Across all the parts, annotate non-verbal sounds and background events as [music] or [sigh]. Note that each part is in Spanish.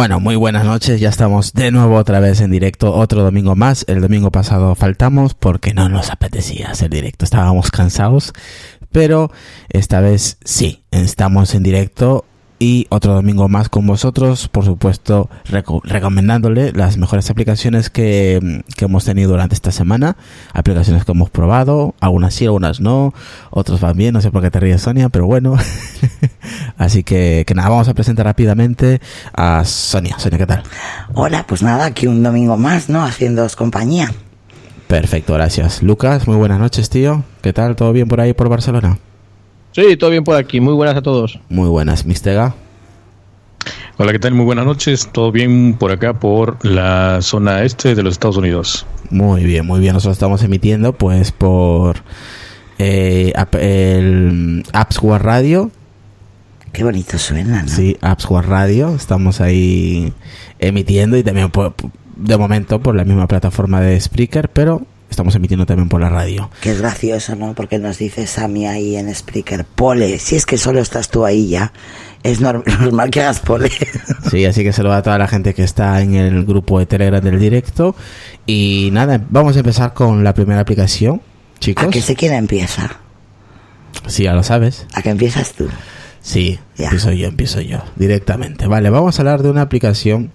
Bueno, muy buenas noches, ya estamos de nuevo otra vez en directo, otro domingo más. El domingo pasado faltamos porque no nos apetecía hacer directo, estábamos cansados, pero esta vez sí, estamos en directo y otro domingo más con vosotros, por supuesto, recomendándole las mejores aplicaciones que, que, hemos tenido durante esta semana, aplicaciones que hemos probado, algunas sí, algunas no, otros van bien, no sé por qué te ríes Sonia, pero bueno. [laughs] Así que, que nada, vamos a presentar rápidamente a Sonia. Sonia, ¿qué tal? Hola, pues nada, aquí un domingo más, ¿no? Haciéndoos compañía. Perfecto, gracias. Lucas, muy buenas noches, tío. ¿Qué tal? ¿Todo bien por ahí, por Barcelona? Sí, todo bien por aquí. Muy buenas a todos. Muy buenas, Mistega. Hola, ¿qué tal? Muy buenas noches. Todo bien por acá, por la zona este de los Estados Unidos. Muy bien, muy bien. Nosotros estamos emitiendo pues por eh, el War Radio. Qué bonito suena, ¿no? Sí, War Radio. Estamos ahí emitiendo y también de momento por la misma plataforma de Spreaker, pero estamos emitiendo también por la radio. Qué gracioso, ¿no? Porque nos dice Sammy ahí en Spreaker, Pole, si es que solo estás tú ahí ya, es [laughs] normal que hagas Pole. Sí, así que saluda a toda la gente que está en el grupo de Telegram del directo. Y nada, vamos a empezar con la primera aplicación, chicos. ¿A que sé quién empieza? Sí, ya lo sabes. ¿A que empiezas tú? Sí, empiezo yo, empiezo yo, directamente. Vale, vamos a hablar de una aplicación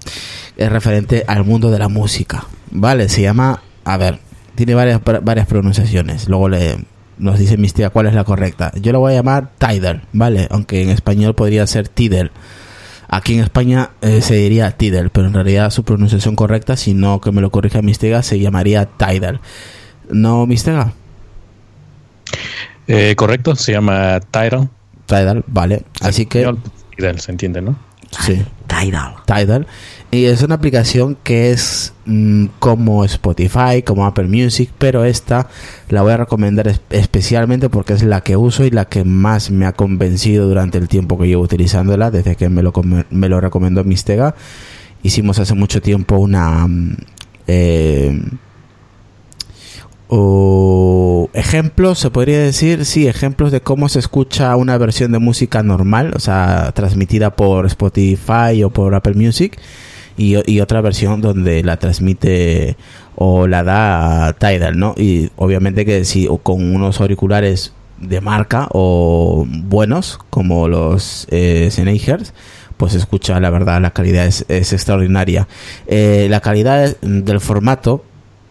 eh, referente al mundo de la música. Vale, se llama, a ver, tiene varias, varias pronunciaciones. Luego le, nos dice Mistia cuál es la correcta. Yo lo voy a llamar Tidal, ¿vale? Aunque en español podría ser Tidal. Aquí en España eh, se diría Tidal, pero en realidad su pronunciación correcta, si no que me lo corrija Mistega, se llamaría Tidal. ¿No, Mistega? Eh, correcto, se llama Tidal. Tidal, vale. Así que... Tidal, se entiende, ¿no? Sí. Tidal. Tidal. Y es una aplicación que es mm, como Spotify, como Apple Music, pero esta la voy a recomendar especialmente porque es la que uso y la que más me ha convencido durante el tiempo que llevo utilizándola, desde que me lo, me lo recomendó Mistega. Hicimos hace mucho tiempo una... Mm, eh, o ejemplos, se podría decir, sí, ejemplos de cómo se escucha una versión de música normal, o sea, transmitida por Spotify o por Apple Music, y, otra versión donde la transmite o la da Tidal, ¿no? Y obviamente que si con unos auriculares de marca o buenos, como los eh, Sennheisers, pues escucha, la verdad, la calidad es, extraordinaria. Eh, la calidad del formato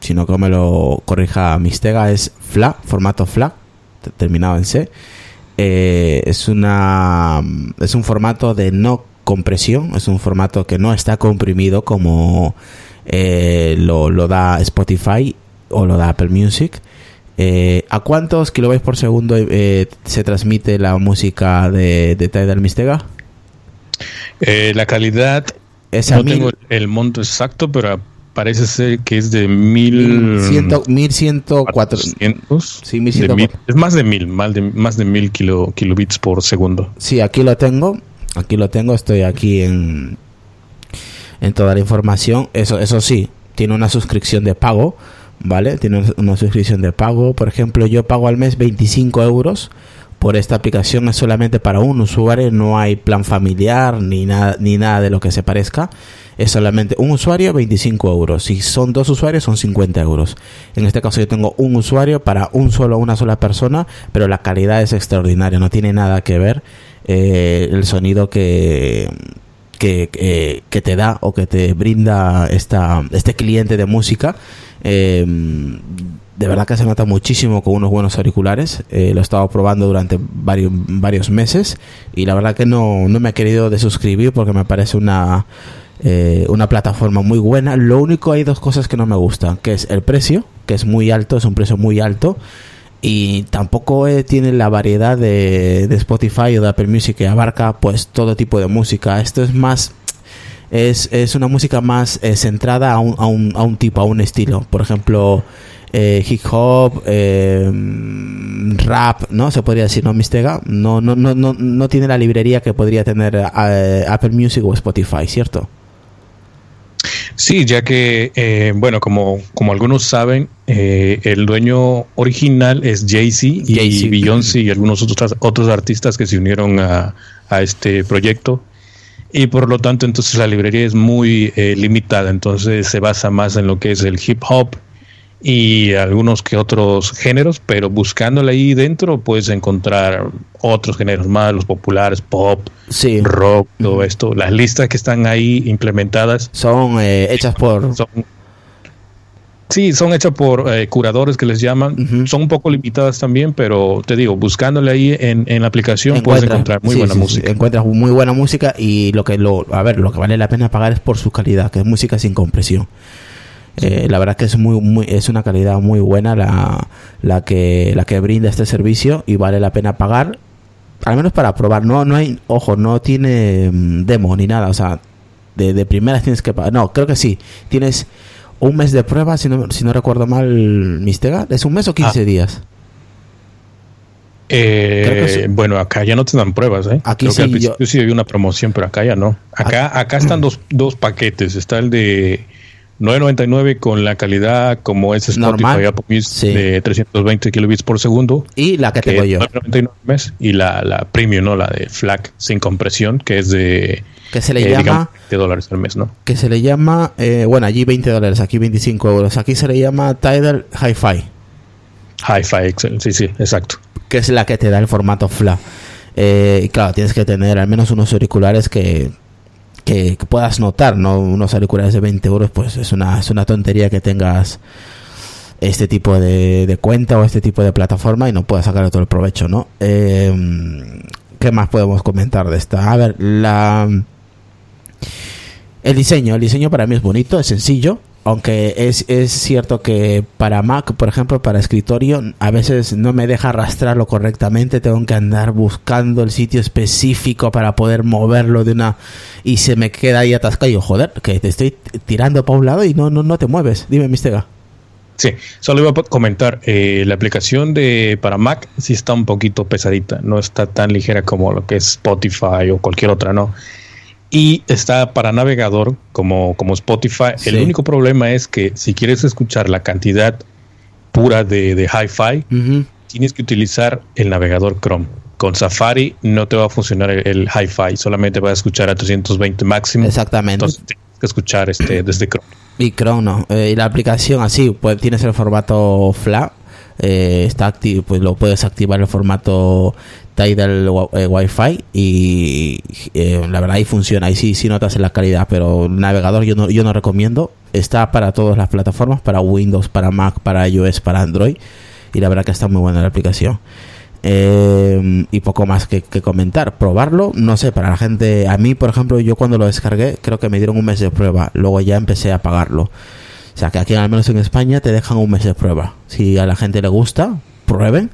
sino que me lo corrija Mistega, es FLA, formato FLA, terminado en C. Eh, es, una, es un formato de no compresión, es un formato que no está comprimido como eh, lo, da Spotify o lo da Apple Music. Eh, ¿A cuántos kilobytes por segundo se transmite la música de, de Tidal Mistega? la calidad, es no tengo el monto exacto, pero parece ser que es de mil... Mil ciento cuatro... Sí, mil ciento Es más de mil, más de, más de mil kilo, kilobits por segundo. Sí, aquí lo tengo. Aquí lo tengo. Estoy aquí en, en toda la información. Eso, eso sí, tiene una suscripción de pago. ¿Vale? Tiene una suscripción de pago. Por ejemplo, yo pago al mes 25 euros por esta aplicación es solamente para un usuario, no hay plan familiar ni nada, ni nada de lo que se parezca es solamente un usuario 25 euros. Si son dos usuarios son 50 euros. En este caso yo tengo un usuario para un solo, una sola persona, pero la calidad es extraordinaria, no tiene nada que ver eh, el sonido que, que, que, te da o que te brinda esta, este cliente de música. Eh, de verdad que se nota muchísimo con unos buenos auriculares. Eh, lo he estado probando durante varios, varios meses y la verdad que no, no me he querido desuscribir porque me parece una eh, una plataforma muy buena. Lo único hay dos cosas que no me gustan, que es el precio, que es muy alto, es un precio muy alto. Y tampoco eh, tiene la variedad de, Spotify o de Apple Music que abarca pues todo tipo de música. Esto es más es, es, una música más eh, centrada a un, a, un, a un, tipo, a un estilo. Por ejemplo, hip hop, rap, ¿no? Se podría decir, ¿no? Mistega. No, no, no, no, no tiene la librería que podría tener Apple Music o Spotify, ¿cierto? Sí, ya que, eh, bueno, como, como algunos saben, eh, el dueño original es Jay-Z y Beyoncé y algunos otros, otros artistas que se unieron a, a este proyecto. y por lo tanto entonces la librería es muy eh, limitada, entonces se basa más en lo que es el hip hop y algunos que otros géneros, pero buscándole ahí dentro puedes encontrar otros géneros más, los populares, pop, Sí. rock, todo esto. Las listas que están ahí implementadas Son eh, hechas por... son sí son hechas por eh, curadores que les llaman. Son un poco limitadas también pero te digo buscándole ahí en, en la aplicación puedes encontrar muy sí, buena sí, música. encuentras muy buena música y lo que lo a ver lo que vale la pena pagar es por su calidad que es música sin compresión Eh, la verdad que es muy, muy es una calidad muy buena la, la que la que brinda este servicio y vale la pena pagar al menos para probar. No no hay ojo no tiene mm, demo ni nada o sea de, de primeras tienes que pagar. No creo que sí. Tienes un mes de prueba si no, si no recuerdo mal Mistega. Es un mes o 15 Ah. días. Eh, que bueno acá ya no te dan pruebas ¿eh? Aquí Creo que al sí, principio yo- sí había una promoción pero acá ya no. Acá acá están dos, dos paquetes. Está el de 9.99 con la calidad como es Spotify Normal. Apple Music Sí. de 320 kilobits por segundo y la que que tengo yo 9.99 al mes y la, la premium no la de FLAC sin compresión que es de que se le eh, llama digamos, de dólares al mes no que se le llama, eh, bueno, allí 20 dólares, aquí 25 euros. Aquí se le llama Tidal Hi-Fi, Hi-Fi sí, sí, exacto. que es la que te da el formato FLA. Eh, y claro, tienes que tener al menos unos auriculares que, que, puedas notar, ¿no? Unos auriculares de 20 euros, pues es una, es una tontería que tengas este tipo de, de cuenta o este tipo de plataforma y no puedas sacar todo el provecho, ¿no? Eh, ¿Qué más podemos comentar de esta? A ver, la... El diseño, el diseño para mí es bonito, es sencillo, aunque es, es cierto que para Mac, por ejemplo, para escritorio, a veces no me deja arrastrarlo correctamente, tengo que andar buscando el sitio específico para poder moverlo de una y se me queda ahí atascado y yo, joder, que te estoy tirando para un lado y no, no, no te mueves. Dime, Mistega. Sí, solo iba a comentar, eh, la aplicación de para Mac sí está un poquito pesadita, no está tan ligera como lo que es Spotify o cualquier otra, ¿no? Y está para navegador como, como Spotify. Sí. El único problema es que si quieres escuchar la cantidad pura de, de hi-fi, tienes que utilizar el navegador Chrome. Con Safari no te va a funcionar el, el hi-fi, solamente vas a escuchar a 320 máximo. Exactamente. Entonces tienes que escuchar este desde Chrome. Y Chrome no. Eh, y la aplicación así, pues tienes el formato FLA. eh, está activo, pues lo puedes activar el formato Tidal wa- eh, Wi-Fi y eh, la verdad ahí funciona, ahí sí, sí notas la calidad, pero el navegador yo no, yo no recomiendo. Está para todas las plataformas, para Windows, para Mac, para iOS, para Android y la verdad que está muy buena la aplicación. Eh, y poco más que, que comentar. Probarlo, no sé, para la gente, a mí por ejemplo, yo cuando lo descargué, creo que me dieron un mes de prueba, luego ya empecé a pagarlo. O sea que aquí al menos en España te dejan un mes de prueba. Si a la gente le gusta, prueben.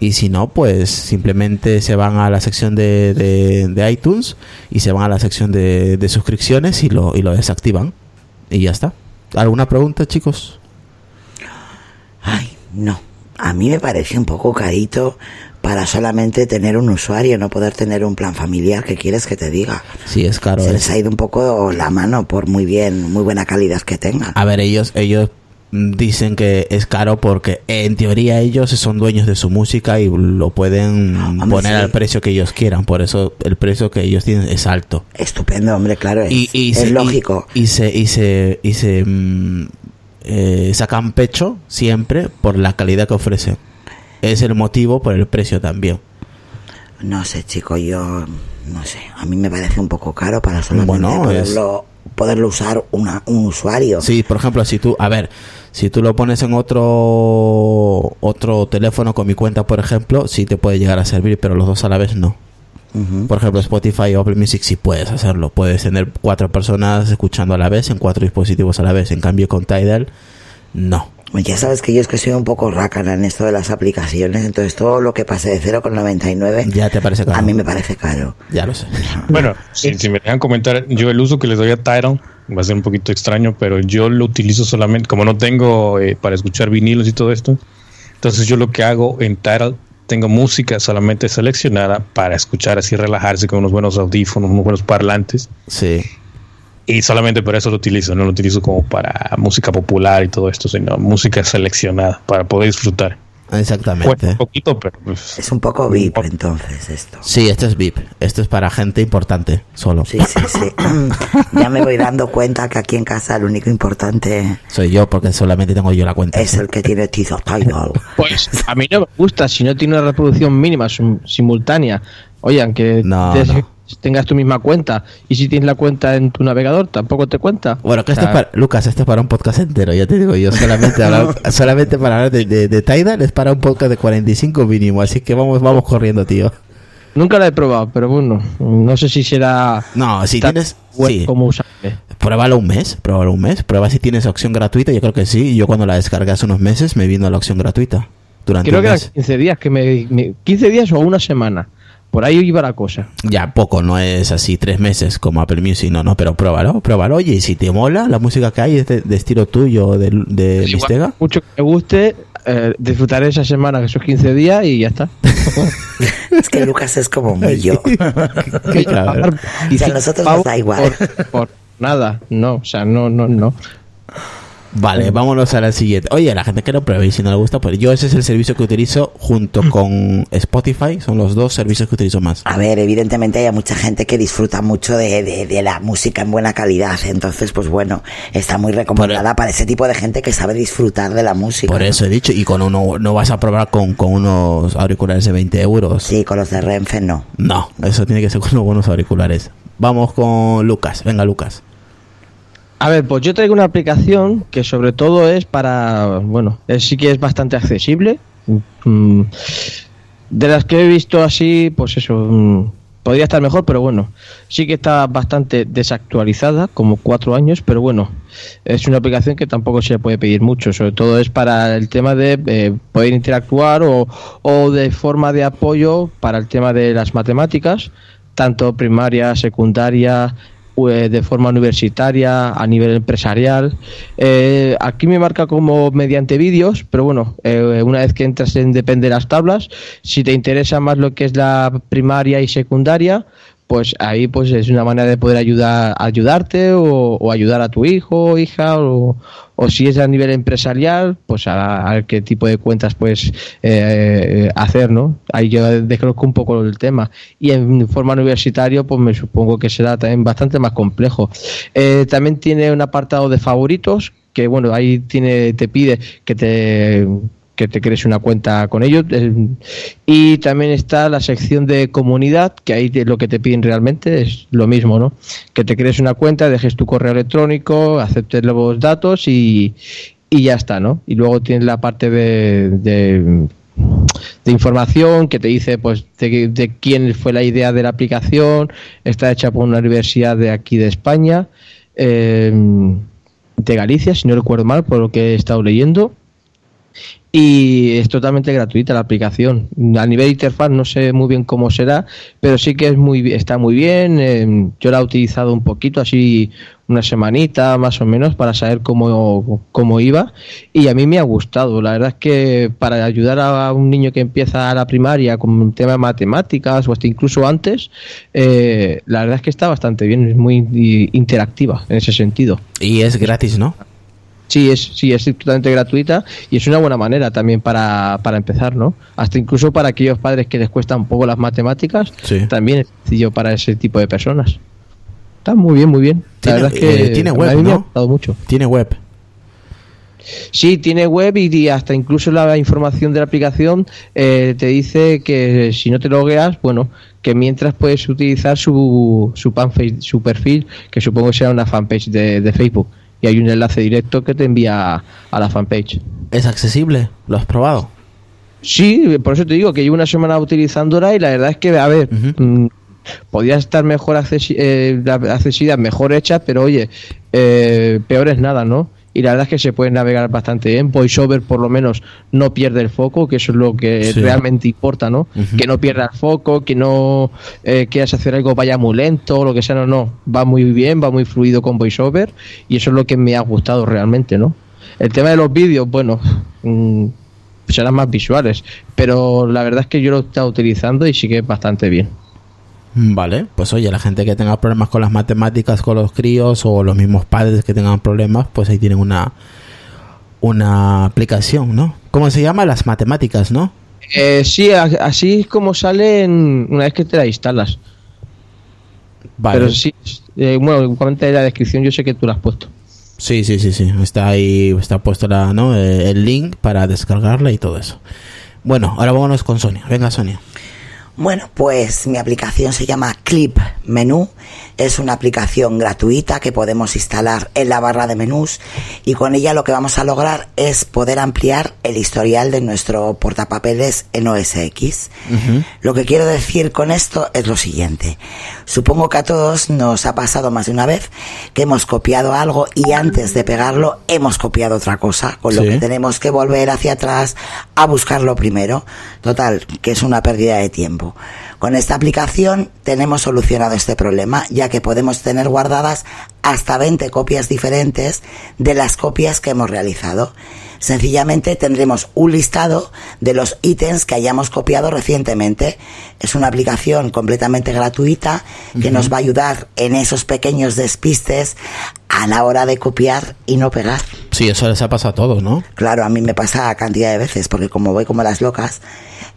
Y si no, pues simplemente se van a la sección de, de, de iTunes y se van a la sección de, de suscripciones y lo, y lo desactivan. Y ya está. ¿Alguna pregunta, chicos? Ay, no. A mí me parece un poco carito para solamente tener un usuario, no poder tener un plan familiar. ¿Qué quieres que te diga? Sí, es caro. Se es- les ha ido un poco la mano por muy bien, muy buena calidad que tengan. A ver, ellos, ellos dicen que es caro porque en teoría ellos son dueños de su música y lo pueden Hombre, poner sí. al precio que ellos quieran. Por eso el precio que ellos tienen es alto. Estupendo, hombre, claro, es, Y, y es se, lógico. Y, y se, y se, y se mm, eh, sacan pecho siempre por la calidad que ofrecen. Es el motivo por el precio también. No sé, chico, yo no sé. A mí me parece un poco caro para solamente Bueno, poderlo, poderlo usar una, un usuario. Sí, por ejemplo, si tú, a ver, si tú lo pones en otro otro teléfono con mi cuenta, por ejemplo, sí te puede llegar a servir, pero los dos a la vez no. Por ejemplo, Spotify o Apple Music sí puedes hacerlo. Puedes tener cuatro personas escuchando a la vez en cuatro dispositivos a la vez. En cambio, con Tidal, no. Ya sabes que yo es que soy un poco rácana en esto de las aplicaciones, entonces todo lo que pase de 0,99 Ya te parece caro. a mí me parece caro. Ya lo sé. [laughs] Bueno, si, si me dejan comentar, yo el uso que les doy a Tidal va a ser un poquito extraño, pero yo lo utilizo solamente, como no tengo eh, para escuchar vinilos y todo esto, entonces yo lo que hago en Tidal, tengo música solamente seleccionada para escuchar así, relajarse con unos buenos audífonos, unos buenos parlantes, Sí. Y solamente por eso lo utilizo, no lo utilizo como para música popular y todo esto, sino música seleccionada para poder disfrutar. Exactamente. Un poquito, pero pues, Es un poco VIP entonces esto. Sí, esto es VIP. Esto es para gente importante, solo. Sí, sí, sí. [laughs] ya me voy dando cuenta que aquí en casa el único importante Soy yo porque solamente tengo yo la cuenta. es el que tiene Tizo Tidal. Pues a mí no me gusta si no tiene una reproducción mínima sim- simultánea. Oye, aunque No, des- no. Tengas tu misma cuenta y si tienes la cuenta en tu navegador, tampoco te cuenta. Bueno, que esto O sea, es para, Lucas, esto es para un podcast entero, ya te digo yo, solamente, [laughs] hablar- solamente para hablar de, de, de Tidal es para un podcast de 45 mínimo, así que vamos, vamos corriendo, tío. Nunca la he probado, pero bueno, no sé si será No, si tienes, sí, como usable. pruébalo un mes, pruébalo un mes, prueba si tienes opción gratuita, yo creo que sí, y yo cuando la descargué hace unos meses me vino la opción gratuita, durante Creo un que eran mes. 15 días, que me, me- 15 días o una semana. Por ahí iba la cosa. Ya poco, no es así tres meses como Apple Music, no, no, pero pruébalo, pruébalo, oye, y si te mola la música que hay es de, de estilo tuyo, de, de Pues igual, Mistega, mucho que me guste, eh, disfrutaré esa semana, que esos 15 días y ya está. [laughs] Es que Lucas es como muy yo. [laughs] Qué. O sea, a nosotros nos da igual. Por, por nada, no, o sea, no, no, no. Vale, vámonos a la siguiente. Oye, la gente que lo pruebe y si no le gusta, pues yo ese es el servicio que utilizo junto con Spotify. Son los dos servicios que utilizo más. A ver, evidentemente hay mucha gente que disfruta mucho de, de- de la música en buena calidad. Entonces, pues bueno, está muy recomendada para ese tipo de gente que sabe disfrutar de la música. Por eso he dicho, y con uno, no vas a probar con, con unos auriculares de 20 euros. Sí, con los de Renfe no. No, eso tiene que ser con unos buenos auriculares. Vamos con Lucas. Venga, Lucas. A ver, pues yo traigo una aplicación que sobre todo es para, bueno, sí que es bastante accesible. Mm, De las que he visto así, pues eso, mm, podría estar mejor, pero bueno, sí que está bastante desactualizada, como cuatro años, pero bueno, es una aplicación que tampoco se puede pedir mucho, sobre todo es para el tema de eh, poder interactuar o, o de forma de apoyo para el tema de las matemáticas, tanto primaria, secundaria, de forma universitaria, a nivel empresarial. Eh, aquí me marca como mediante vídeos, pero bueno, eh, una vez que entras en depende de las tablas, si te interesa más lo que es la primaria y secundaria, pues ahí pues es una manera de poder ayudar ayudarte o, o ayudar a tu hijo o hija o, o si es a nivel empresarial pues a, a qué tipo de cuentas puedes eh, hacer no ahí yo desconozco un poco el tema. Y en forma universitaria pues me supongo que será también bastante más complejo. Eh, también tiene un apartado de favoritos que bueno ahí tiene te pide que te que te crees una cuenta con ellos. Eh, Y también está la sección de comunidad, que ahí lo que te piden realmente es lo mismo, ¿no? Que te crees una cuenta, dejes tu correo electrónico, aceptes los datos y, y ya está, ¿no? Y luego tienes la parte de, de, de información que te dice pues de, de quién fue la idea de la aplicación, está hecha por una universidad de aquí de España, eh, de Galicia, si no recuerdo mal, por lo que he estado leyendo y es totalmente gratuita la aplicación. A nivel interfaz no sé muy bien cómo será, pero sí que es muy está muy bien. eh, yo la he utilizado un poquito, así una semanita más o menos, para saber cómo, cómo iba y a mí me ha gustado. La verdad es que para ayudar a un niño que empieza a la primaria con un tema de matemáticas o hasta incluso antes, eh, la verdad es que está bastante bien, es muy interactiva en ese sentido. Y es gratis, ¿no? Sí, es, sí, es totalmente gratuita y es una buena manera también para, para empezar, ¿no? Hasta incluso para aquellos padres que les cuesta un poco las matemáticas, Sí. también es sencillo para ese tipo de personas. Está muy bien, muy bien. La verdad es que eh, tiene web, me ha ¿no? gustado mucho. Tiene web. Sí, tiene web y, y hasta incluso la información de la aplicación eh, te dice que si no te logueas, bueno, que mientras puedes utilizar su, su, fanpage- su perfil, que supongo que será una fanpage de, de Facebook. Y hay un enlace directo que te envía a la fanpage. ¿Es accesible? ¿Lo has probado? Sí, por eso te digo que llevo una semana utilizándola y la verdad es que, a ver, Ujú. mm, podría estar mejor accesi- eh, la accesibilidad, mejor hecha, pero oye, eh, peor es nada, ¿no? Y la verdad es que se puede navegar bastante bien. VoiceOver por lo menos no pierde el foco, que eso es lo que Sí. realmente importa, ¿no? Que no pierda el foco, que no eh, quieras hacer algo vaya muy lento, lo que sea, no, no. Va muy bien, va muy fluido con VoiceOver y eso es lo que me ha gustado realmente, ¿no? El tema de los vídeos, bueno, mm, serán más visuales, pero la verdad es que yo lo he estado utilizando y sí que es bastante bien. Vale, pues oye, la gente que tenga problemas con las matemáticas, con los críos o los mismos padres que tengan problemas, pues ahí tienen una una aplicación, ¿no? ¿Cómo se llama? Las matemáticas, ¿no? Eh, sí, a- así es como salen una vez que te la instalas. Vale. Pero sí, eh, bueno, igualmente en la descripción yo sé que tú la has puesto. Sí, sí, sí, sí. Está ahí, está puesto la, ¿no? Eh, el link para descargarla y todo eso. Bueno, ahora vámonos con Sonia. Venga, Sonia. Bueno, pues mi aplicación se llama Clip Menú. Es una aplicación gratuita que podemos instalar en la barra de menús y con ella lo que vamos a lograr es poder ampliar el historial de nuestro portapapeles en OS X. Lo que quiero decir con esto es lo siguiente. Supongo que a todos nos ha pasado más de una vez que hemos copiado algo y antes de pegarlo hemos copiado otra cosa, con lo Sí. que tenemos que volver hacia atrás a buscarlo primero. Total, que es una pérdida de tiempo. Con esta aplicación tenemos solucionado este problema, ya que podemos tener guardadas hasta 20 copias diferentes de las copias que hemos realizado. Sencillamente tendremos un listado de los ítems que hayamos copiado recientemente. Es una aplicación completamente gratuita que nos va a ayudar en esos pequeños despistes a la hora de copiar y no pegar. Sí, eso les ha pasado a todos, ¿no? Claro, a mí me pasa cantidad de veces, porque como voy como las locas,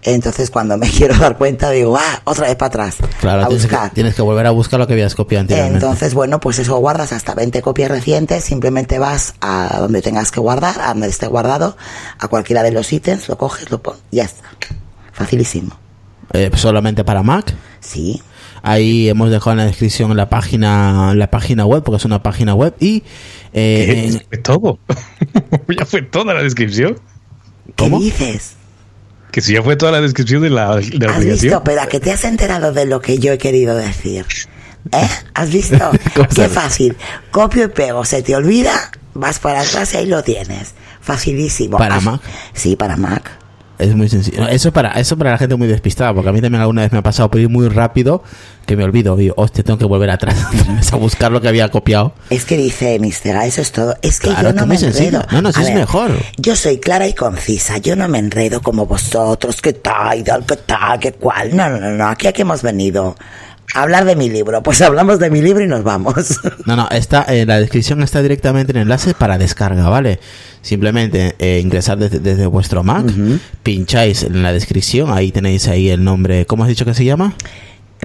entonces cuando me [laughs] quiero dar cuenta digo, ah, otra vez para atrás, Claro, a tienes que, buscar. tienes que volver a buscar lo que habías copiado anteriormente. Entonces, bueno, pues eso guardas hasta 20 copias recientes, simplemente vas a donde tengas que guardar, a donde esté guardado, a cualquiera de los ítems, lo coges, lo pones, ya está. Facilísimo. Eh, solamente para Mac. Sí. Ahí hemos dejado en la descripción la página, la página web, porque es una página web. Y eh, ¿Qué? Fue todo. [laughs] ya fue toda la descripción. ¿Qué ¿Cómo? dices? Que si ya fue toda la descripción de la, de la ¿Has aplicación. visto? Pero a que te has enterado de lo que yo he querido decir. ¿Eh? ¿Has visto? [laughs] ¿Cómo Qué sabes? fácil. Copio y pego. Se te olvida, vas para atrás y ahí lo tienes. Facilísimo. ¿Para Haz- Mac? Sí, para Mac. Es muy sencillo. Eso para, eso para la gente muy despistada, porque a mí también alguna vez me ha pasado por ir muy rápido que me olvido. Digo, hostia, tengo que volver atrás [laughs] a buscar lo que había copiado. Es que dice Mistega, eso es todo. Es que Claro, yo que no me enredo. No, no, sí es mejor. Yo soy clara y concisa. Yo no me enredo como vosotros. ¿Qué tal? ¿Qué tal? ¿Qué cual? No, no, no, no. Aquí a qué hemos venido. Hablar de mi libro. Pues hablamos de mi libro y nos vamos. [laughs] No, no, está en la descripción está directamente el enlace para descarga, ¿vale? Simplemente eh, ingresar desde, desde vuestro Mac, pincháis en la descripción, ahí tenéis ahí el nombre, ¿cómo has dicho que se llama?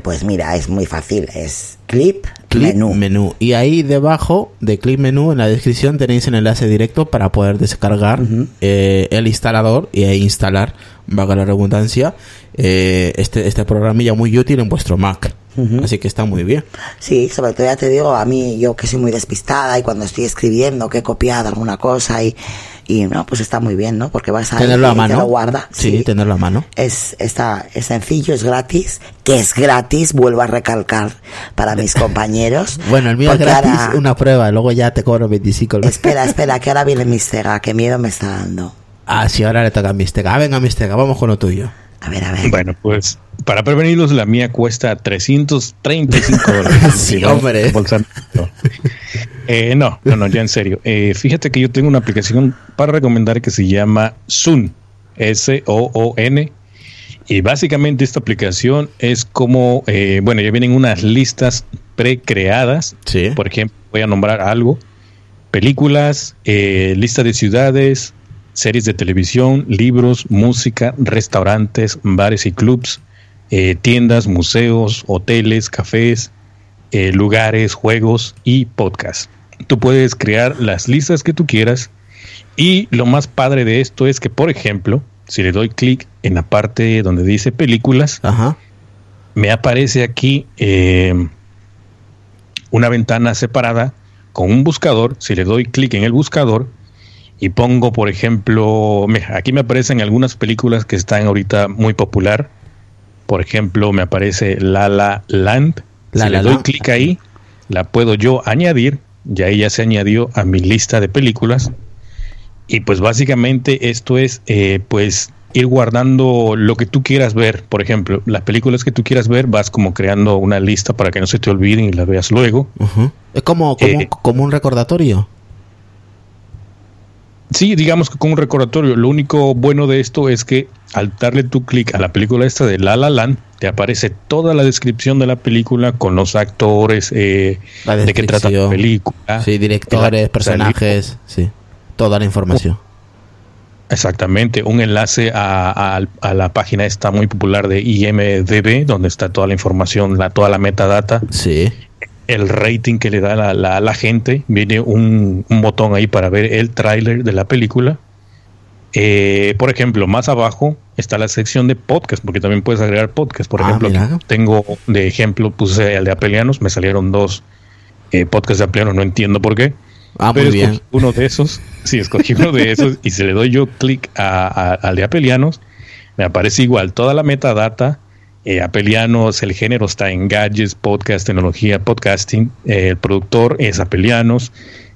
Pues mira, es muy fácil. Es clip, Clip menú. Y ahí debajo de Clip Menú, en la descripción, tenéis el enlace directo para poder descargar eh, el instalador y e instalar, valga la redundancia, eh, este, este programilla muy útil en vuestro Mac. Así que está muy bien. Sí, sobre todo ya te digo, a mí yo que soy muy despistada y cuando estoy escribiendo que he copiado alguna cosa y, y no, pues está muy bien, ¿no? Porque vas a Tenerlo a te mano. lo guarda. Sí, tenerlo a mano. Es, está, es sencillo, es gratis, que es gratis, vuelvo a recalcar para mis [laughs] compañeros. Bueno, el mío es gratis, ahora- una prueba, luego ya te cobro 25 el mes. Espera, [laughs] espera, que ahora viene mi cega, qué miedo me está dando. Ah, sí, ahora le toca a Mistega. Ah, venga, Mistega, vamos con lo tuyo. A ver, a ver. Bueno, pues para prevenirlos, la mía cuesta 335 [laughs] dólares. Sí, no, hombre. no. Eh, no, no, no, ya en serio. Eh, fíjate que yo tengo una aplicación para recomendar que se llama Zoom, S-O-O-N. Y básicamente esta aplicación es como, eh, bueno, ya vienen unas listas precreadas. Sí. Por ejemplo, voy a nombrar algo. Películas, eh, lista de ciudades, series de televisión, libros, música, restaurantes, bares y clubs, eh, tiendas, museos, hoteles, cafés, eh, lugares, juegos y podcasts. Tú puedes crear las listas que tú quieras y lo más padre de esto es que, por ejemplo, si le doy clic en la parte donde dice películas, Ajá. me aparece aquí eh, una ventana separada con un buscador. Si le doy clic en el buscador y pongo, por ejemplo, aquí me aparecen algunas películas que están ahorita muy popular. Por ejemplo, me aparece La La Land. La si La le doy clic ahí, la puedo yo añadir. Ya ella se añadió a mi lista de películas. Y pues básicamente esto es eh, pues ir guardando lo que tú quieras ver. Por ejemplo, las películas que tú quieras ver, vas como creando una lista para que no se te olviden y las veas luego. Es como, como, Eh. como un recordatorio. Sí, digamos que con un recordatorio. Lo único bueno de esto es que al darle tu clic a la película esta de La La Land, te aparece toda la descripción de la película con los actores, eh, de qué trata la película. Sí, directores, personajes, sí. Toda la información. Exactamente, un enlace a, la página esta muy popular de IMDB, donde está toda la información, la, toda la metadata. Sí. El rating que le da la, la, la gente. Viene un, botón ahí para ver el tráiler de la película. Eh, por ejemplo, más abajo está la sección de podcast, porque también puedes agregar podcast. Por ah, ejemplo, tengo de ejemplo, puse el de Apelianos, me salieron dos eh, podcasts de Apelianos, no entiendo por qué. Ah, muy bien. Uno de esos, [laughs] sí, escogí uno de esos y si le doy yo clic al de Apelianos, me aparece igual toda la metadata. Eh, Apelianos, el género está en gadgets, podcast, tecnología, podcasting. Eh, el productor es Apelianos.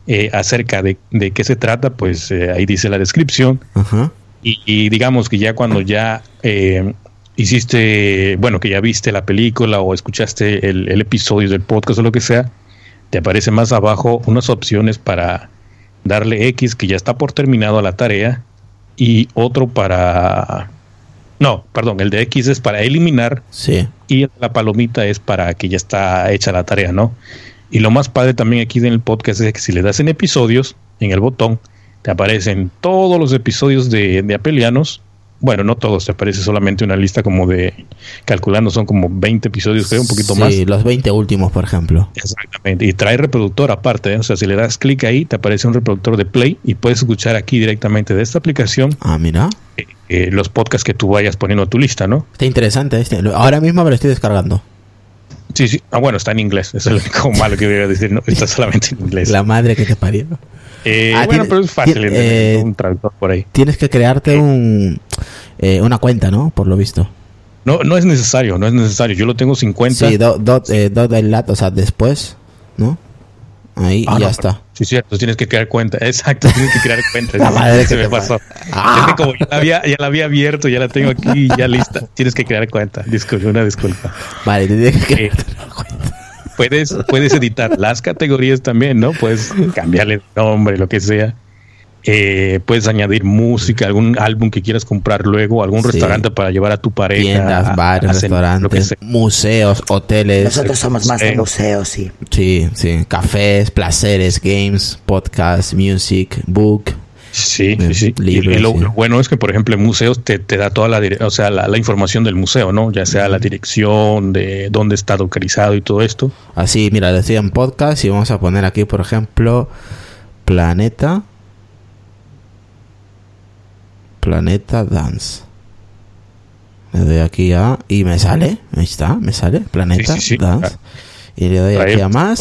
Eh, acerca de, de, qué se trata, pues eh, ahí dice la descripción. Y, digamos que ya cuando ya hiciste, bueno, que ya viste la película o escuchaste el, el episodio del podcast o lo que sea, te aparece más abajo unas opciones para darle X que ya está por terminado la tarea y otro para... No, perdón, el de X es para eliminar sí. y la palomita es para que ya está hecha la tarea, ¿no? Y lo más padre también aquí en el podcast es que si le das en episodios, en el botón, te aparecen todos los episodios de, de Apelianos bueno, no todos, te aparece solamente una lista como de, calculando, son como 20 episodios, creo, un poquito más. Sí, los 20 últimos, por ejemplo. Exactamente, y trae reproductor aparte, ¿eh? o sea, si le das clic ahí, te aparece un reproductor de play y puedes escuchar aquí directamente de esta aplicación. Ah, mira. Eh, eh, los podcasts que tú vayas poniendo a tu lista, ¿no? Está interesante este. Ahora mismo me lo estoy descargando. Sí, sí. Ah, bueno, está en inglés. Eso es lo único [laughs] malo que voy a decir. No, está solamente en inglés. La madre que te parió. Eh, ah, bueno, pero es fácil eh, un traductor por ahí. Tienes que crearte un, eh, una cuenta, ¿no? Por lo visto. No, no es necesario, no es necesario. Yo lo tengo sin cuenta. Sí, dos do, eh, do del lat, o sea, después, ¿no? Ahí ah, ya está. Sí, cierto, tienes que crear cuenta. Exacto, tienes que crear cuenta. [laughs] la madre que se me pasó. Ah. como ya la, había, ya la había abierto, ya la tengo aquí, ya lista. Tienes que crear cuenta. Disculpa, una disculpa. Vale, tienes que crear cuenta puedes, puedes editar las categorías también, ¿no? Puedes cambiarle nombre, lo que sea. Eh, puedes añadir música, algún álbum que quieras comprar luego, algún restaurante para llevar a tu pareja. Tiendas, bares, restaurantes, museos, hoteles. Nosotros somos más de museos, sí. Sí, sí. Cafés, placeres, games, podcast, music, book, Sí, sí, sí. y, lo, bueno es que, por ejemplo, en museos te, te da toda la, o sea, la, información del museo, ¿no? Ya sea la dirección, de dónde está localizado y todo esto. Así, mira, decía en podcast y vamos a poner aquí, por ejemplo, Planeta. Planeta Dance. Le doy aquí a... Y me sale, ahí está, me sale, Planeta Dance. Y le doy aquí a más.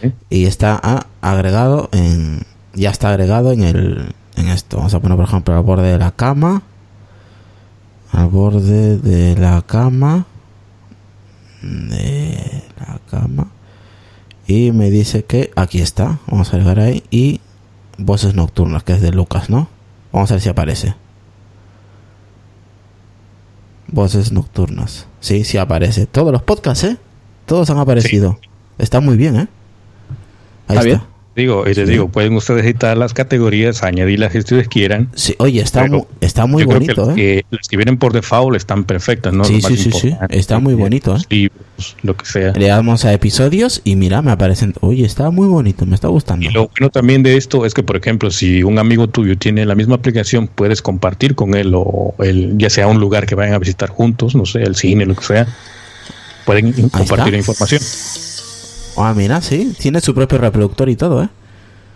¿eh? Y está agregado en... Ya está agregado en el, en esto. Vamos a poner, por ejemplo, al borde de la cama. Al borde de la cama. De la cama. Y me dice que aquí está. Vamos a llegar ahí. Y voces nocturnas, que es de Lucas, ¿no? Vamos a ver si aparece. Voces nocturnas. Sí, sí aparece. Todos los podcasts, ¿eh? Todos han aparecido. Está muy bien, ¿eh? Ahí está. Digo, y te digo, pueden ustedes editar las categorías, añadir las que ustedes quieran. Sí, oye, está, muy, está muy bonito. que ¿eh? las que vienen por default están perfectas, ¿no? Sí, sí, sí, sí, está muy bonito. ¿eh? Libros, lo que sea. Le damos a episodios y mira, me aparecen. Oye, está muy bonito, me está gustando. Y lo bueno también de esto es que, por ejemplo, si un amigo tuyo tiene la misma aplicación, puedes compartir con él o el, ya sea un lugar que vayan a visitar juntos, no sé, el cine, lo que sea. Pueden compartir información. Ah, mira, sí, tiene su propio reproductor y todo, ¿eh?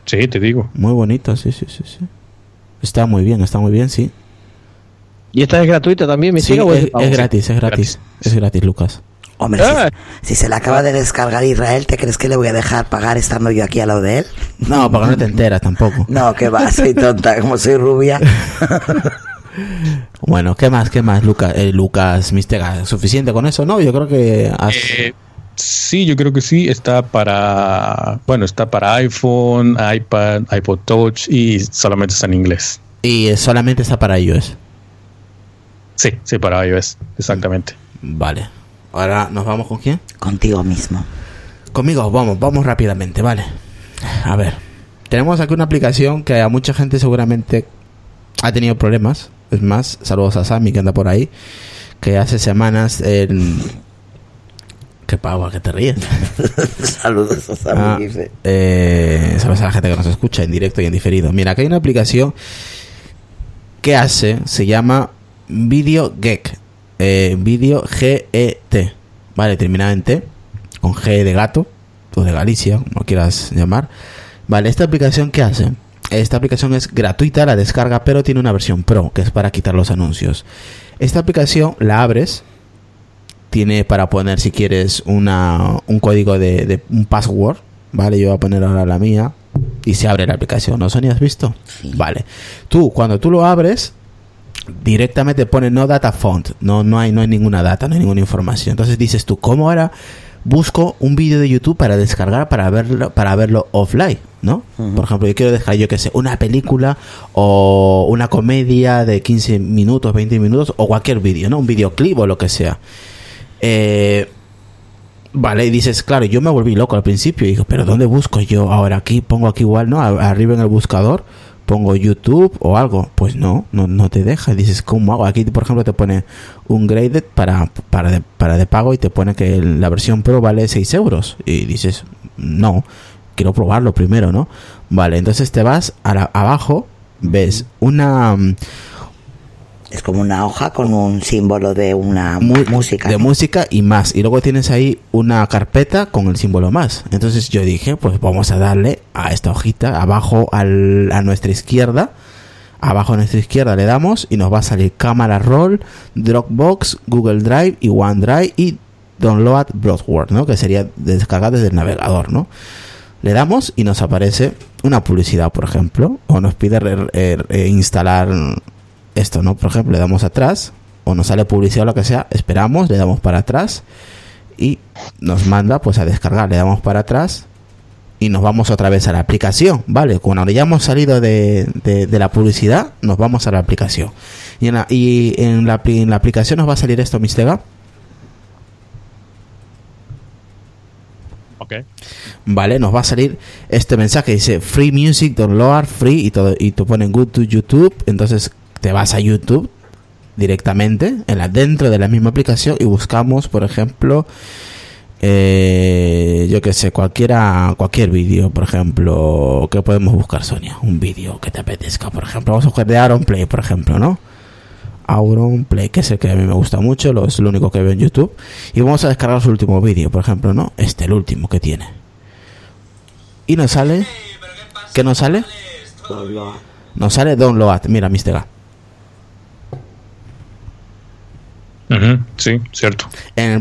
Sí, te digo. Muy bonito, sí, sí, sí, sí. Está muy bien, está muy bien, sí. ¿Y esta es gratuita también, sí, es, es, gratis, es gratis, Es gratis, Lucas. Hombre, ah. si, se la acaba de descargar Israel, ¿te crees que le voy a dejar pagar estando yo aquí al lado de él? No, porque no te enteras tampoco. [laughs] No, que va, soy tonta, como soy rubia. [laughs] bueno, ¿qué más, qué más, Lucas? Eh, Lucas Mistega, ¿suficiente con eso? No, yo creo que... Has... Eh, Sí, yo creo que sí. Está para, bueno, está para iPhone, iPad, iPod Touch y solamente está en inglés. ¿Y solamente está para iOS? Sí, sí, para iOS, exactamente. Vale. Ahora nos vamos con quién? Contigo mismo. Conmigo, vamos, vamos rápidamente, vale. A ver. Tenemos aquí una aplicación que a mucha gente seguramente ha tenido problemas. Es más, saludos a Sammy que anda por ahí. Que hace semanas el Qué pavo, que te ríes. [laughs] Saludos a Sammy. Ah, eh, a la gente que nos escucha en directo y en diferido. Mira, que hay una aplicación ¿qué hace? Se llama Video Get. Eh, Video G-E-T. Vale, terminada en T. Con G de gato. O de Galicia, como quieras llamar. Vale, esta aplicación, ¿qué hace? Esta aplicación es gratuita, la descarga, pero tiene una versión Pro, que es para quitar los anuncios. Esta aplicación la abres, tiene para poner si quieres una, un código de, un password, ¿vale? Yo voy a poner ahora la mía y se abre la aplicación, ¿no, Sonia? ¿Has visto? Vale. Tú, cuando tú lo abres, directamente pone no data font, no, no, hay, no hay ninguna data, no hay ninguna información. Entonces dices tú, ¿cómo ahora busco un vídeo de YouTube para descargar para verlo, para verlo offline? ¿no? Por ejemplo, yo quiero dejar, yo que sé, una película o una comedia de 15 minutos, 20 minutos o cualquier vídeo, ¿no? Un videoclip o lo que sea. Eh, vale, y dices, claro, yo me volví loco al principio y digo, pero ¿dónde busco yo ahora aquí? Pongo aquí igual, ¿no? Arriba en el buscador pongo YouTube o algo, pues no, no, no te deja. Dices, ¿cómo hago? Aquí, por ejemplo, te pone un graded para, para, de, para de pago y te pone que la versión Pro vale 6 euros. Y dices, no, quiero probarlo primero, ¿no? Vale, entonces te vas a abajo, ves una... Es como una hoja con un símbolo de una música. De música y más. Y luego tienes ahí una carpeta con el símbolo más. Entonces yo dije, pues vamos a darle a esta hojita, abajo al, a nuestra izquierda. Abajo a nuestra izquierda le damos y nos va a salir Cámara Roll, Dropbox, Google Drive y OneDrive y Download Broadword, ¿no? Que sería descargar desde el navegador, ¿no? Le damos y nos aparece una publicidad, por ejemplo, o nos pide instalar esto, ¿no? Por ejemplo, le damos atrás, o nos sale publicidad o lo que sea, esperamos, le damos para atrás y nos manda pues a descargar, le damos para atrás y nos vamos otra vez a la aplicación, ¿vale? Cuando ya hemos salido de, de, la publicidad, nos vamos a la aplicación. Y en la, y en la, en la aplicación nos va a salir esto, Mistega. Vale, nos va a salir este mensaje dice Free Music, Download, Free y todo. Y tú pones Good to YouTube. Entonces te vas a YouTube directamente en la, dentro de la misma aplicación y buscamos, por ejemplo, eh, yo que sé, cualquiera, cualquier vídeo, por ejemplo, ¿qué podemos buscar, Sonia? Un vídeo que te apetezca, por ejemplo, vamos a buscar de Aaron Play, por ejemplo, ¿no? Auron Play, que es el que a mí me gusta mucho, lo, es lo único que veo en YouTube. Y vamos a descargar su último vídeo, por ejemplo, ¿no? Este, el último que tiene. Y nos sale. ¿Qué nos sale? Nos sale Download. Mira, Mr. sí, cierto.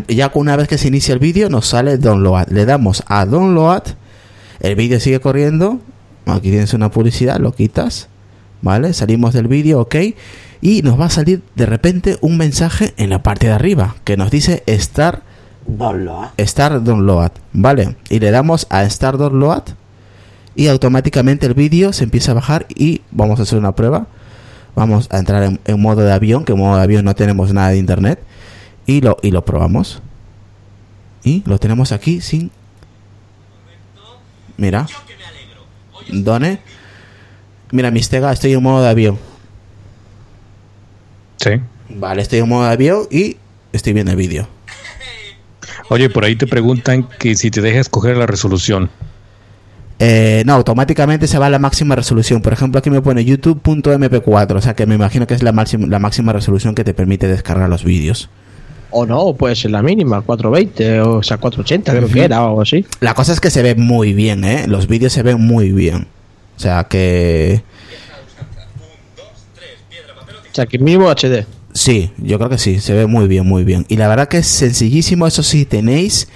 ya una vez que se inicia el vídeo, nos sale Download. Le damos a Download. El vídeo sigue corriendo. Aquí tienes una publicidad, lo quitas. ¿Vale? Salimos del vídeo, ok y nos va a salir de repente un mensaje en la parte de arriba que nos dice Start Download. Start Download, ¿vale? Y le damos a Start Download y automáticamente el vídeo se empieza a bajar y vamos a hacer una prueba. Vamos a entrar en, modo de avión, que en modo de avión no tenemos nada de internet y lo y lo probamos. Y lo tenemos aquí sin Mira. Done. Mira, Mistega, estoy en modo de avión. Sí. Vale, estoy en modo de avión y estoy viendo el vídeo. Oye, por ahí te preguntan que si te deja escoger la resolución. Eh, no, automáticamente se va a la máxima resolución. Por ejemplo, aquí me pone youtube.mp4, o sea que me imagino que es la máxima, la máxima resolución que te permite descargar los vídeos. O no, puede ser la mínima, 420 o sea 480 creo que era o algo así. La cosa es que se ve muy bien, ¿eh? Los vídeos se ven muy bien. O sea que o sea, que mínimo HD. Sí, yo creo que sí, se ve muy bien, muy bien. Y la verdad que es sencillísimo, eso sí, tenéis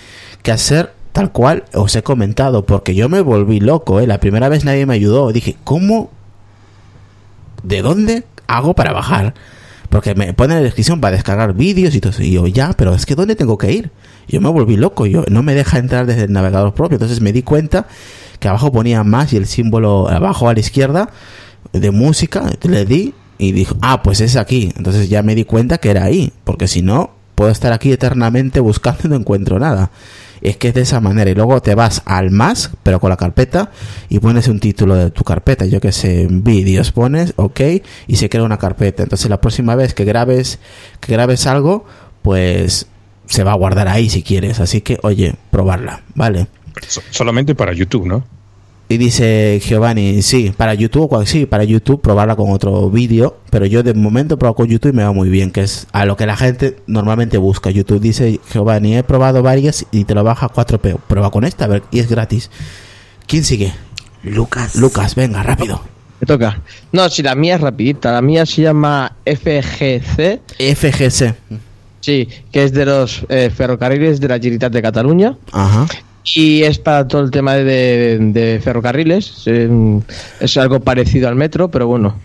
que hacer tal cual os he comentado, porque yo me volví loco, ¿eh? La primera vez nadie me ayudó. Dije, ¿cómo? ¿De dónde hago para bajar? Porque me pone en la descripción para descargar vídeos y todo Y yo, ya, pero es que ¿dónde tengo que ir? Yo me volví loco, yo no me deja entrar desde el navegador propio. Entonces me di cuenta que abajo ponía más y el símbolo abajo a la izquierda de música, le di y dijo, ah, pues es aquí. Entonces ya me di cuenta que era ahí, porque si no, puedo estar aquí eternamente buscando y no encuentro nada. Es que es de esa manera. Y luego te vas al más, pero con la carpeta, y pones un título de tu carpeta. Yo que sé, vídeos pones, ok, y se crea una carpeta. Entonces la próxima vez que grabes, que grabes algo, pues se va a guardar ahí si quieres. Así que, oye, probarla, ¿vale? Solamente para YouTube, ¿no? Y dice Giovanni, sí, para YouTube, cual- sí, para YouTube probarla con otro vídeo, pero yo de momento he probado con YouTube y me va muy bien, que es a lo que la gente normalmente busca. YouTube dice, Giovanni, he probado varias y te lo baja a 4P. Prueba con esta, a ver, y es gratis. ¿Quién sigue? Lucas. Lucas, venga, rápido. Me toca. No, si la mía es rapidita. La mía se llama FGC. FGC. Sí, que es de los eh, ferrocarriles de la Generalitat de Cataluña. Ajá. Y es para todo el tema de, de ferrocarriles. eh, es algo parecido al metro, pero bueno.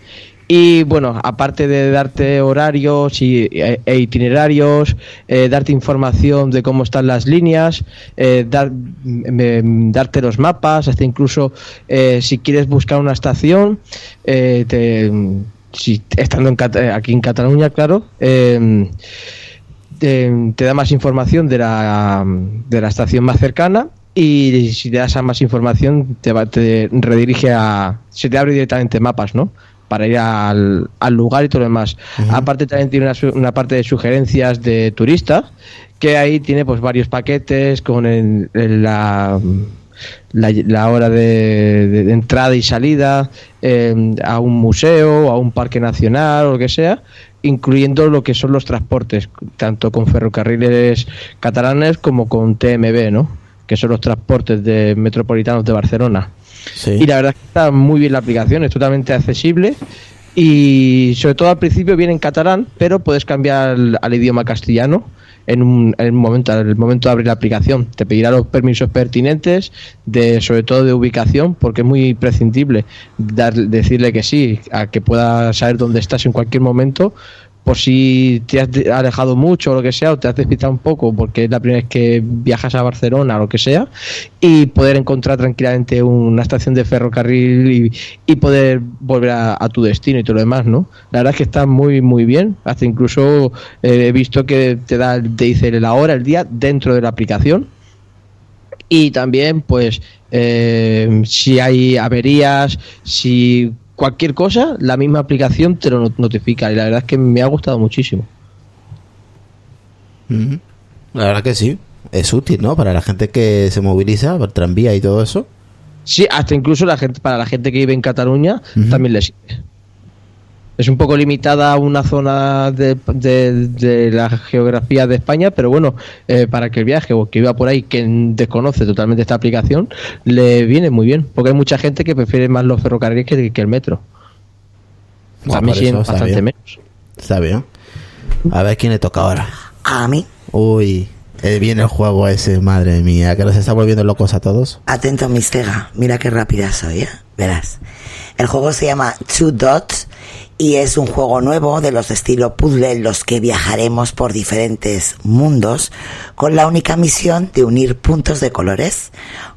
Y bueno, aparte de darte horarios y, e, e itinerarios, eh, darte información de cómo están las líneas, eh, dar, mm, darte los mapas, hasta incluso eh, si quieres buscar una estación, eh, te- estando en aquí en Cataluña, claro, eh, te, te da más información de la, de la estación más cercana y si te das a más información te, va, te redirige a... se te abre directamente mapas, ¿no? Para ir al, al lugar y todo lo demás. Aparte también tiene una, parte de sugerencias de turistas que ahí tiene pues varios paquetes con el- el- la, la, la hora de entrada y salida eh, a un museo, a un parque nacional o lo que sea, incluyendo lo que son los transportes, tanto con ferrocarriles catalanes como con TMB, ¿no? que son los transportes de metropolitanos de Barcelona. Sí. Y la verdad es que está muy bien la aplicación, es totalmente accesible y sobre todo al principio viene en catalán, pero puedes cambiar al, al idioma castellano en un, en un momento, al momento de abrir la aplicación. Te pedirá los permisos pertinentes, de sobre todo de ubicación, porque es muy imprescindible dar, decirle que sí, a que pueda saber dónde estás en cualquier momento, por si te has alejado mucho o lo que sea, o te has despistado un poco porque es la primera vez que viajas a Barcelona o lo que sea, y poder encontrar tranquilamente una estación de ferrocarril y, poder volver a, a tu destino y todo lo demás, ¿no? La verdad es que está muy, muy bien. Hasta incluso eh, he visto que te da, te dice la hora, el día dentro de la aplicación. Y también, pues, eh, si hay averías, si cualquier cosa, la misma aplicación te lo not- notifica. Y la verdad es que me ha gustado muchísimo. La verdad que sí. Es útil, ¿no? Para la gente que se moviliza por tranvía y todo eso. Sí, hasta incluso la gente, para la gente que vive en Cataluña también le sirve. Es un poco limitada a una zona de, de- de la geografía de España, pero bueno, eh, para que el viaje o que viva por ahí que desconoce totalmente esta aplicación, le viene muy bien, porque hay mucha gente que prefiere más los ferrocarriles que, que el metro. Bueno, También siguen bastante bien. menos. Está bien. A ver quién le toca ahora. A mí, Uy, eh, viene el juego ese, madre mía, que nos está volviendo locos a todos. atento Mistega, mira qué rápida soy, ¿eh? Verás. El juego se llama Two Dots y es un juego nuevo de los de estilo puzzle en los que viajaremos por diferentes mundos con la única misión de unir puntos de colores.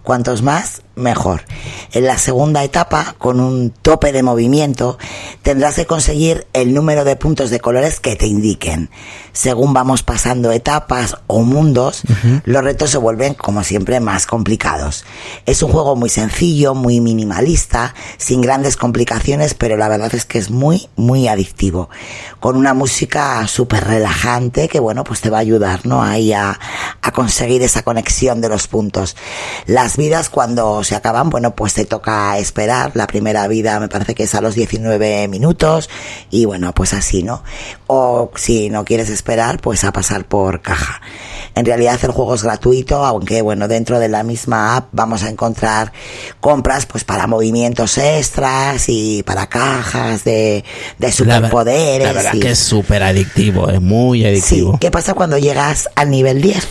Cuantos más, mejor. En la segunda etapa, con un tope de movimiento, tendrás que conseguir el número de puntos de colores que te indiquen. Según vamos pasando etapas o mundos, los retos se vuelven, como siempre, más complicados. Es un juego muy sencillo, muy minimalista, sin grandes complicaciones, pero la verdad es que es muy, muy adictivo. Con una música súper relajante que, bueno, pues te va a ayudar, ¿no? Ahí a, a conseguir esa conexión de los puntos. Las vidas cuando se acaban, bueno, pues te toca esperar. La primera vida me parece que es a los 19 minutos y bueno, pues así, ¿no? O si no quieres esperar, pues a pasar por caja. En realidad el juego es gratuito, aunque bueno, dentro de la misma app vamos a encontrar compras pues para movimientos extras y para cajas de, de superpoderes. la verdad y- que es súper adictivo, es muy Sí, adictivo. ¿qué pasa cuando llegas al nivel 10?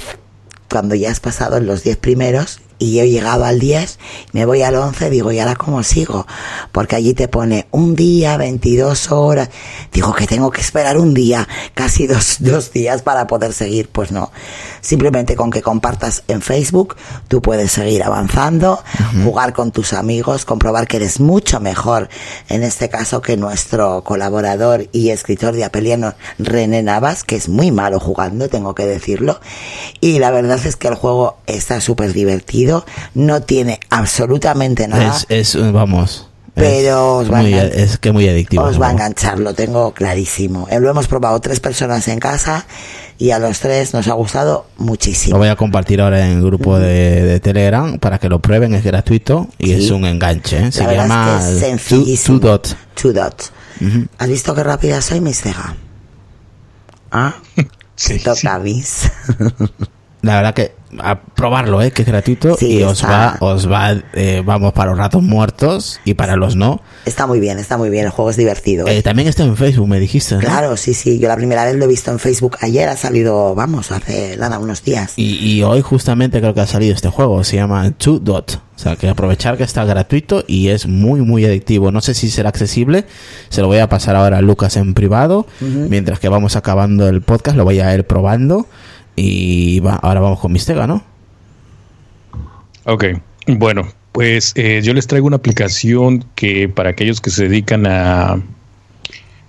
Cuando ya has pasado en los 10 primeros y yo he llegado al 10, me voy al 11, digo, ¿y ahora cómo sigo? Porque allí te pone un día, 22 horas. Digo que tengo que esperar un día, casi dos, dos días para poder seguir. Pues no. Simplemente con que compartas en Facebook, tú puedes seguir avanzando, jugar con tus amigos, comprobar que eres mucho mejor, en este caso, que nuestro colaborador y escritor de Apeliano, René Navas, que es muy malo jugando, tengo que decirlo. Y la verdad es que el juego está súper divertido, no tiene absolutamente nada. Es, es, vamos, Pero os es, va, muy, es que muy adictivo. os va a enganchar, lo tengo clarísimo. Eh, Lo hemos probado tres personas en casa y a los tres nos ha gustado Lo muchísimo. voy a compartir ahora en el grupo de, de Telegram para que lo prueben, es gratuito y Sí. es un enganche. ¿eh? Se llama es que es Two. Two Dot. Two Dots. ¿Has visto qué rápida soy, Miss Vega? [laughs] ¿Ah? Sí, toca, sí. [laughs] La verdad que a probarlo, ¿eh? que es gratuito Sí, y os está- va, os va, eh, vamos para los ratos muertos y para los no. Está muy bien, está muy bien. El juego es divertido. Eh, también está en Facebook, me dijiste. Claro, sí, sí. Yo la primera vez lo he visto en Facebook ayer. Ha salido, vamos, hace nada, unos días. Y, y hoy justamente creo que ha salido este juego, se llama Two Dot. O sea, que aprovechar que está gratuito y es muy, muy adictivo. No sé si será accesible, se lo voy a pasar ahora a Lucas en privado. Mientras que vamos acabando el podcast, lo voy a ir probando. Y va, ahora vamos con Mistega, ¿no? Ok, bueno, pues eh, yo les traigo una aplicación que para aquellos que se dedican a,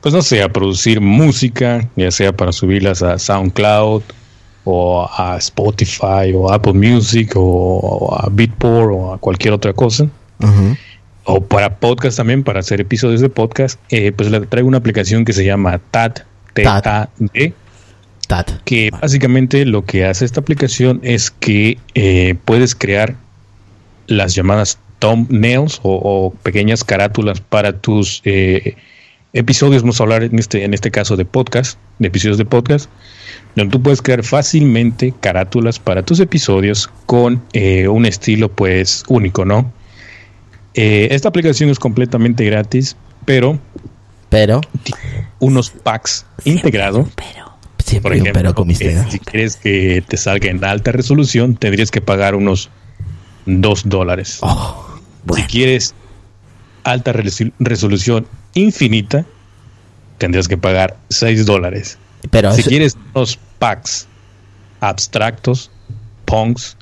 pues no sé, a producir música, ya sea para subirlas a SoundCloud o a Spotify o Apple Music o, o a Beatport o a cualquier otra cosa, o para podcast también, para hacer episodios de podcast, eh, pues les traigo una aplicación que se llama TAD, T-A-D, Que básicamente lo que hace esta aplicación es que eh, puedes crear las llamadas thumbnails o, o pequeñas carátulas para tus eh, episodios. Vamos a hablar en este, en este caso de podcast, de episodios de podcast, donde tú puedes crear fácilmente carátulas para tus episodios con eh, un estilo pues único, ¿no? Esta aplicación es completamente gratis, pero Pero, tiene unos packs integrados Pero, siempre por ejemplo, pero con eh, si quieres que te salga en alta resolución, tendrías que pagar unos 2 dólares. Oh, bueno, Si quieres alta resolu- resolución infinita, tendrías que pagar 6 dólares. pero Si eso- quieres unos packs abstractos, punks,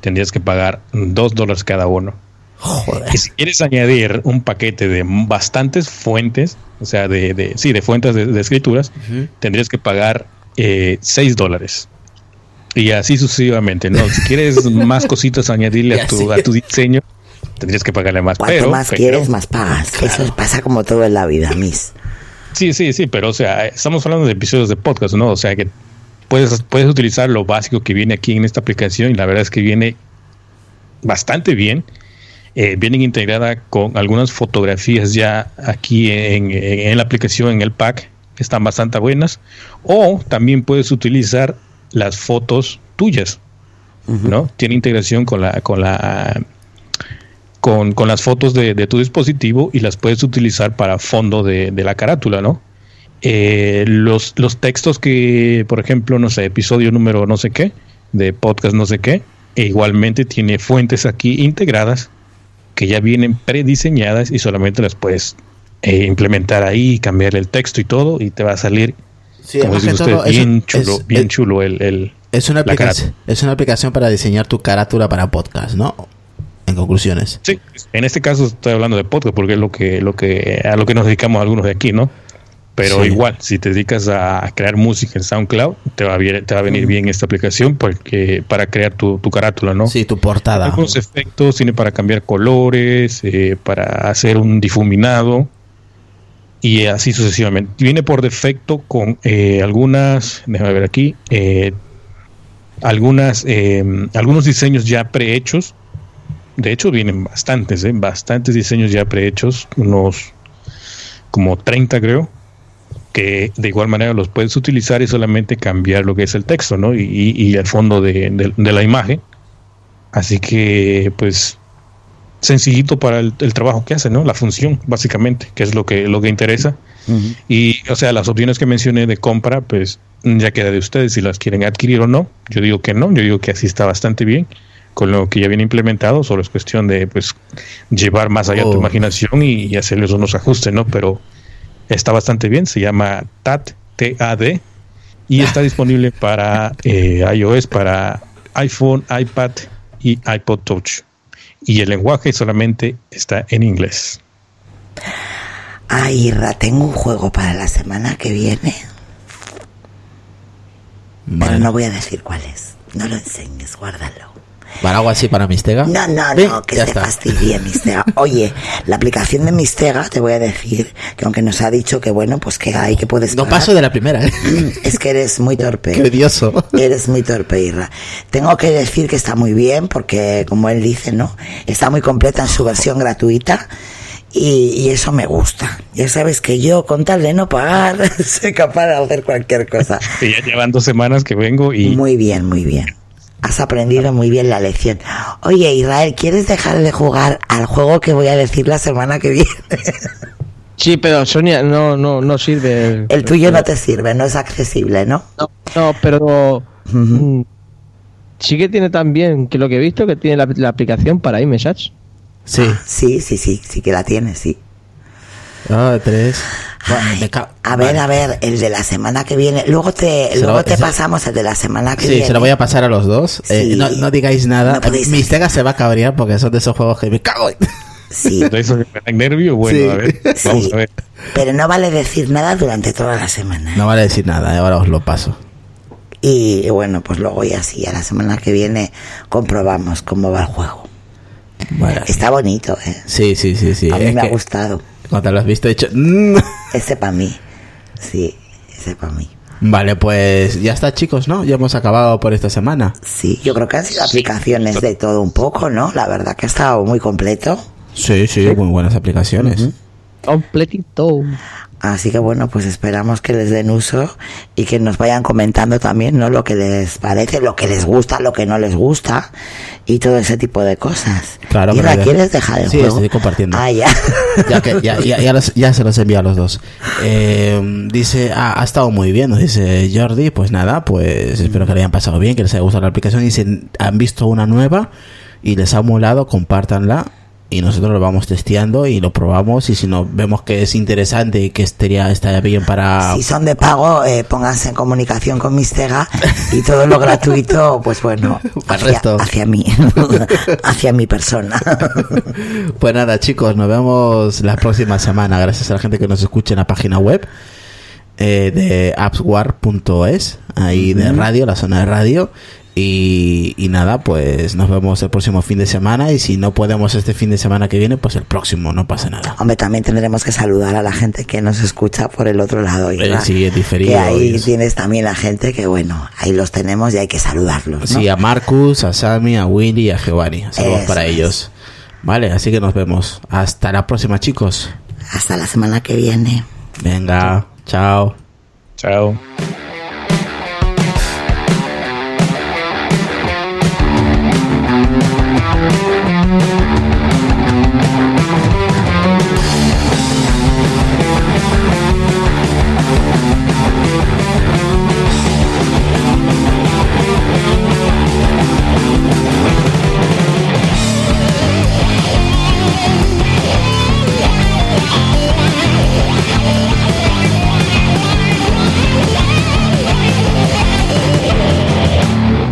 tendrías que pagar 2 dólares cada uno. joder. Y si quieres añadir un paquete de bastantes fuentes, o sea, de, de- sí, de fuentes de, de escrituras, tendrías que pagar 6 dólares. Y así sucesivamente, ¿no? Si quieres más [laughs] cositas añadirle a tu, a tu diseño, tendrías que pagarle más. cuanto Pero, más pero- quieres, más pagas. Eso pasa como todo en la vida, Miss. Sí, sí, sí, pero o sea, estamos hablando de episodios de podcast, ¿no? O sea que puedes, puedes utilizar lo básico que viene aquí en esta aplicación y la verdad es que viene bastante bien. Eh, vienen integrada con algunas fotografías ya aquí en, en- en la aplicación, en el pack, están bastante buenas. O también puedes utilizar las fotos tuyas, ¿no? Tiene integración con la, con la con, con las fotos de, de tu dispositivo y las puedes utilizar para fondo de, de la carátula, ¿no? Eh, los, los textos que, por ejemplo, no sé, episodio número no sé qué, de podcast no sé qué, e igualmente tiene fuentes aquí integradas que ya vienen prediseñadas y solamente las puedes eh, implementar ahí, cambiarle el texto y todo, y te va a salir, Sí, como además dice que usted, todo es- bien chulo, es- bien chulo el, el- Es una, aplicación, es una aplicación para diseñar tu carátula para podcast, ¿no? En conclusiones. Sí, en este caso estoy hablando de podcast porque es lo que, lo que, a lo que nos dedicamos algunos de aquí, ¿no? Pero Sí. igual, si te dedicas a crear música en SoundCloud, te va a, bien- te va a venir bien esta aplicación porque para crear tu, tu carátula, ¿no? Sí, tu portada. Algunos efectos, tiene para cambiar colores, eh, para hacer un difuminado y así sucesivamente. Viene por defecto con eh, algunas, déjame ver aquí, eh, algunas, eh, algunos diseños ya prehechos. De hecho, vienen bastantes, eh, bastantes diseños ya prehechos, unos como 30 creo, que de igual manera los puedes utilizar y solamente cambiar lo que es el texto, ¿no? Y, el fondo de la imagen. Así que, pues, sencillito para el, el trabajo que hace, ¿no? La función, básicamente, que es lo que, lo que interesa. Y, o sea, las opciones que mencioné de compra, pues, ya queda de ustedes si las quieren adquirir o no. Yo digo que no, yo digo que así está bastante bien con lo que ya viene implementado, solo es cuestión de, pues, llevar más allá Oh. tu imaginación y, y hacerles unos ajustes, ¿no? Pero está bastante bien, se llama TAT, T-A-D, y [laughs] está disponible para eh, iOS, para iPhone, iPad y iPod Touch. Y el lenguaje solamente está en inglés. Ay, Irra, tengo un juego para la semana que viene, pero Vale. no voy a decir cuál es. No lo enseñes, guárdalo. ¿Para algo así para Mistega? No, no, ¿Eh? no, que Ya se está. fastidie Mistega. [laughs] Oye, la aplicación de Mistega, te voy a decir que aunque nos ha dicho que bueno, pues que hay que puedes No paso de la primera, ¿eh? es que eres muy [laughs] torpe. Qué odioso. Eres muy torpe, Irra. Tengo que decir que está muy bien porque, como él dice, ¿no? Está muy completa en su versión gratuita y, y eso me gusta. Ya sabes que yo, con tal de no pagar, [laughs] soy capaz de hacer cualquier cosa. Y ya llevan dos semanas que vengo y Muy bien, muy bien. Has aprendido muy bien la lección. Oye, Israel, ¿quieres dejar de jugar al juego que voy a decir la semana que viene? [laughs] Sí, pero Sonia, no, no, no sirve. El tuyo no te sirve, no es accesible, ¿no? No, no, pero mm, sí que tiene también, que lo que he visto, que tiene la, la aplicación para iMessage. Sí. Sí, sí, sí, sí que la tienes, sí. Ah, tres. Ay, a ver, Vale. a ver, el de la semana que viene. Luego te, Se lo- luego te pasamos el de la semana que Sí, viene. se lo voy a pasar a los dos. Eh, Sí. no, no digáis nada. No podéis Mistega se va a cabrear porque son de esos juegos que me cago. en- Sí, [laughs] eso nervio. Bueno, Sí. a ver, Sí. vamos a ver. pero no vale decir nada durante toda la semana. No vale decir nada, eh, ahora os lo paso. Y, bueno, pues luego ya sí, a la semana que viene comprobamos cómo va el juego. Vale. Está bonito, ¿eh? Sí, sí, sí, sí. a mí Es me ha que gustado. Cuando lo has visto, he dicho. "Mm". [laughs] Ese para mí. Sí, ese para mí. Vale, pues ya está, chicos, ¿no? Ya hemos acabado por esta semana. Sí, yo creo que han sido aplicaciones de todo un poco, ¿no? La verdad que ha estado muy completo. Sí, sí, muy buenas aplicaciones. Completito. Así que bueno, pues esperamos que les den uso y que nos vayan comentando también, ¿no? Lo que les parece, lo que les gusta, lo que no les gusta y todo ese tipo de cosas. Claro, ¿Y la ya- quieres dejar el Sí, juego? estoy compartiendo. Ah, ya. Ya, que, ya, ya, ya, los- ya se los envía a los dos. Eh, dice, ah, ha estado muy bien, nos dice Jordi. Pues nada, pues espero que le hayan pasado bien, que les haya gustado la aplicación. Dicen, han visto una nueva y les ha molado, compártanla. Y nosotros lo vamos testeando y lo probamos. Y si nos vemos que es interesante y que estaría, estaría bien para. Si son de pago, eh, pónganse en comunicación con Mistega [laughs] y todo lo gratuito, pues bueno, hacia, resto. hacia mí, [laughs] hacia mi persona. [laughs] Pues nada, chicos, nos vemos la próxima semana. Gracias a la gente que nos escucha en la página web eh, de appswar.es, ahí de radio, la zona de radio. Y, y nada, pues nos vemos el próximo fin de semana. Y si no podemos este fin de semana que viene, pues el próximo, no pasa nada. Hombre, también tendremos que saludar a la gente que nos escucha por el otro lado. Eh, ¿verdad? sí, es diferido, Que ahí es- tienes también la gente que, bueno, ahí los tenemos y hay que saludarlos. ¿no? Sí, a Marcus, a Sammy, a Willy y a Giovanni. Saludos para es. ellos. Vale, así que nos vemos. Hasta la próxima, chicos. Hasta la semana que viene. Venga, chao. Chao.